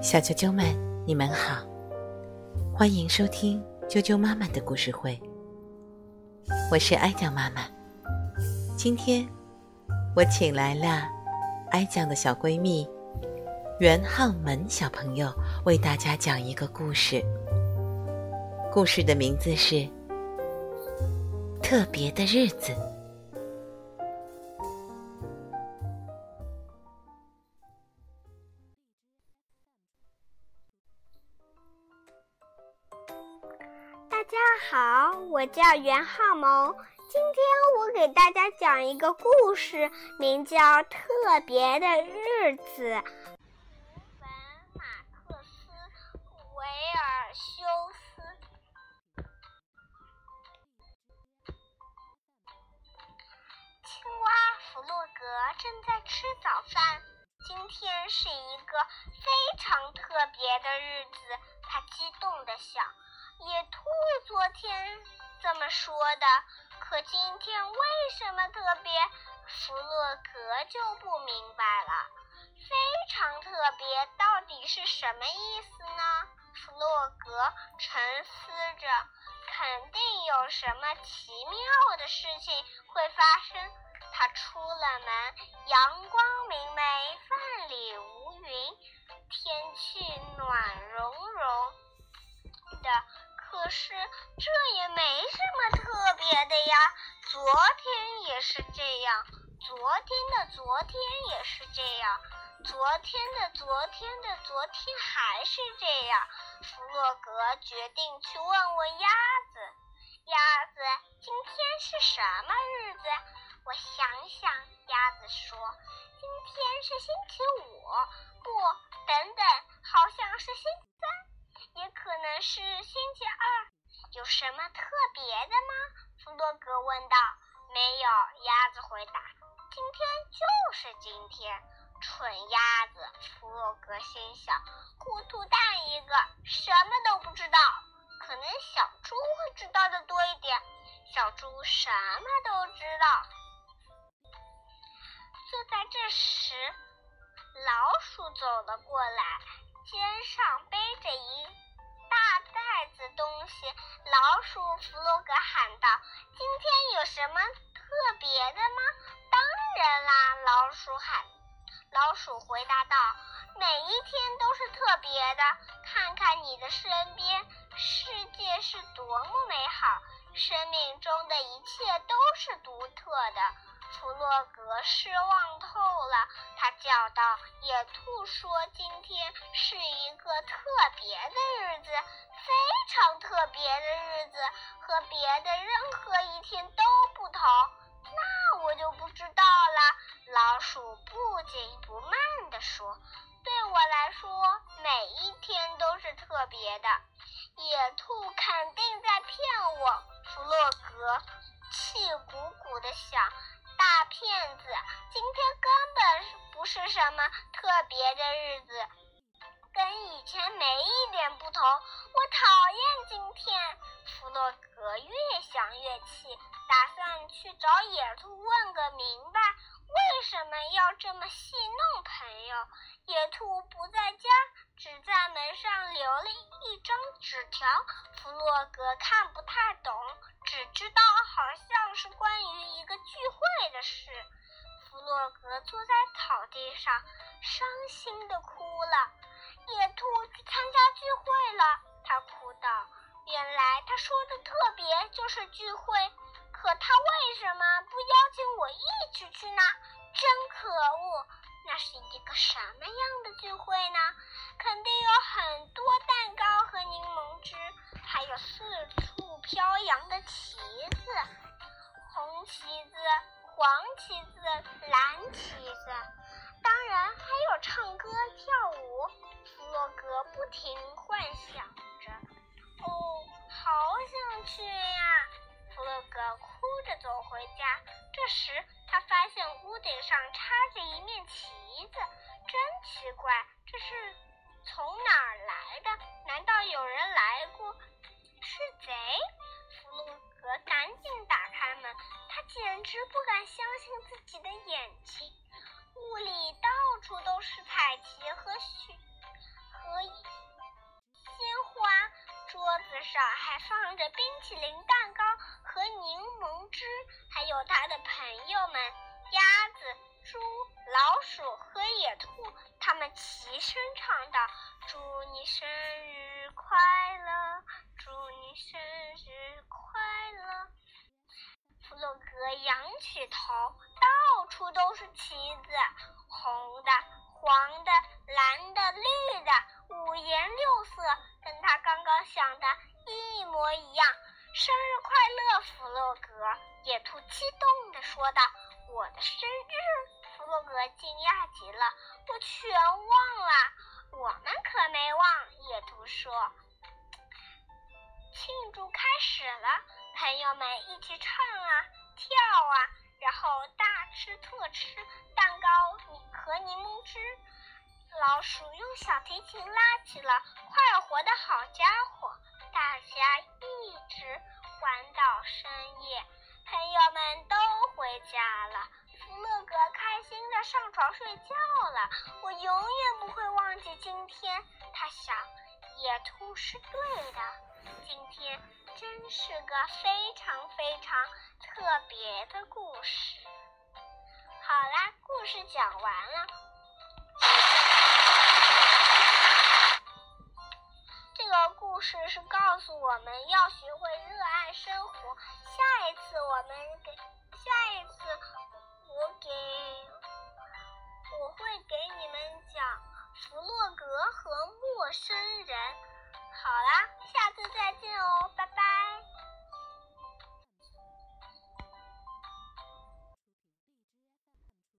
小啾啾们，你们好，欢迎收听啾啾妈妈的故事会。我是哀酱妈妈，今天我请来了哀酱的小闺蜜袁浩门小朋友，为大家讲一个故事。故事的名字是《特别的日子》。好，我叫袁浩萌。今天我给大家讲一个故事，名叫《特别的日子》。文马克思·维尔修斯。青蛙弗洛格正在吃早饭。今天是一个非常特别的日子，他激动地想。昨天这么说的，可今天为什么特别？弗洛格就不明白了。非常特别到底是什么意思呢？弗洛格沉思着，肯定有什么奇妙的事情会发生。他出了门，阳光明媚，万里无云，天这也没什么特别的呀，昨天也是这样，昨天的昨天也是这样，昨天的昨天的昨天还是这样。弗洛格决定去问问鸭子：“鸭子，今天是什么日子？”我想想，鸭子说：“今天是星期五。”不，等等，好像是星期三。也可能是星期二，有什么特别的吗？弗洛格问道。没有，鸭子回答。今天就是今天，蠢鸭子！弗洛格心想。糊涂蛋一个，什么都不知道。可能小猪会知道的多一点。小猪什么都知道。就在这时，老鼠走了过来，肩上背着一。大袋子东西，老鼠弗洛格喊道：“今天有什么特别的吗？”“当然啦！”老鼠喊。老鼠回答道：“每一天都是特别的。看看你的身边，世界是多么美好，生命中的一切都是独特的。”弗洛格失望透了，他叫道：“野兔说，今天是一个特别的日子，非常特别的日子，和别的任何一天都不同。那我就不知道了。”老鼠不紧不慢地说：“对我来说，每一天都是特别的。野兔肯定在骗我。”弗洛格气鼓鼓地想。大骗子！今天根本不是什么特别的日子，跟以前没一点不同。我讨厌今天。弗洛格越想越气，打算去找野兔问个明白，为什么要这么戏弄朋友。野兔不在家，只在门上留了一张纸条。弗洛格看不太懂。只知道好像是关于一聚会的事。弗洛格坐在草地上，伤心的哭了。野兔去参加聚会了，他哭道：“原来他说的特别就是聚会，可他为什么不邀请我一起去呢？真可恶！那是一个什么样的聚会呢？肯定有很多蛋糕和柠檬汁，还有四处……”飘扬的旗子，红旗子、黄旗子、蓝旗子，当然还有唱歌跳舞。弗洛格不停幻想着，哦，好想去呀！弗洛格哭着走回家。这时，他发现屋顶上插着一面旗子，真奇怪，这是从哪儿来的？难道有人来过？是贼！弗洛格赶紧打他简直不敢相信自己的眼睛。屋里到处都是彩旗和雪和鲜花，桌子上还放着冰淇淋蛋糕和柠檬汁，还有他的朋友们——鸭子、猪、老鼠和野兔，他们齐声唱道：“祝你生日快乐，祝你生日快乐。”弗洛格仰起头，到处都是旗子，红的、黄的、蓝的、绿的，五颜六色，跟他刚刚想的一模一样。生日快乐，弗洛格！野兔激动地说道：“我的生日！”弗洛格惊讶极了：“我全忘了。”我们可没忘。野兔说：“庆祝开始了。”朋友们一起唱啊，跳啊，然后大吃特吃蛋糕和柠檬汁。老鼠用小提琴拉起了《快活的好家伙》，大家一直玩到深夜。朋友们都回家了，弗洛格开心的上床睡觉了。我永远不会忘记今天，他想，野兔是对的，今天。真是个非常非常特别的故事。好啦，故事讲完了。这个故事是告诉我们要学会热爱生活。下一次我们给，陌生人。好啦下次再见哦拜拜。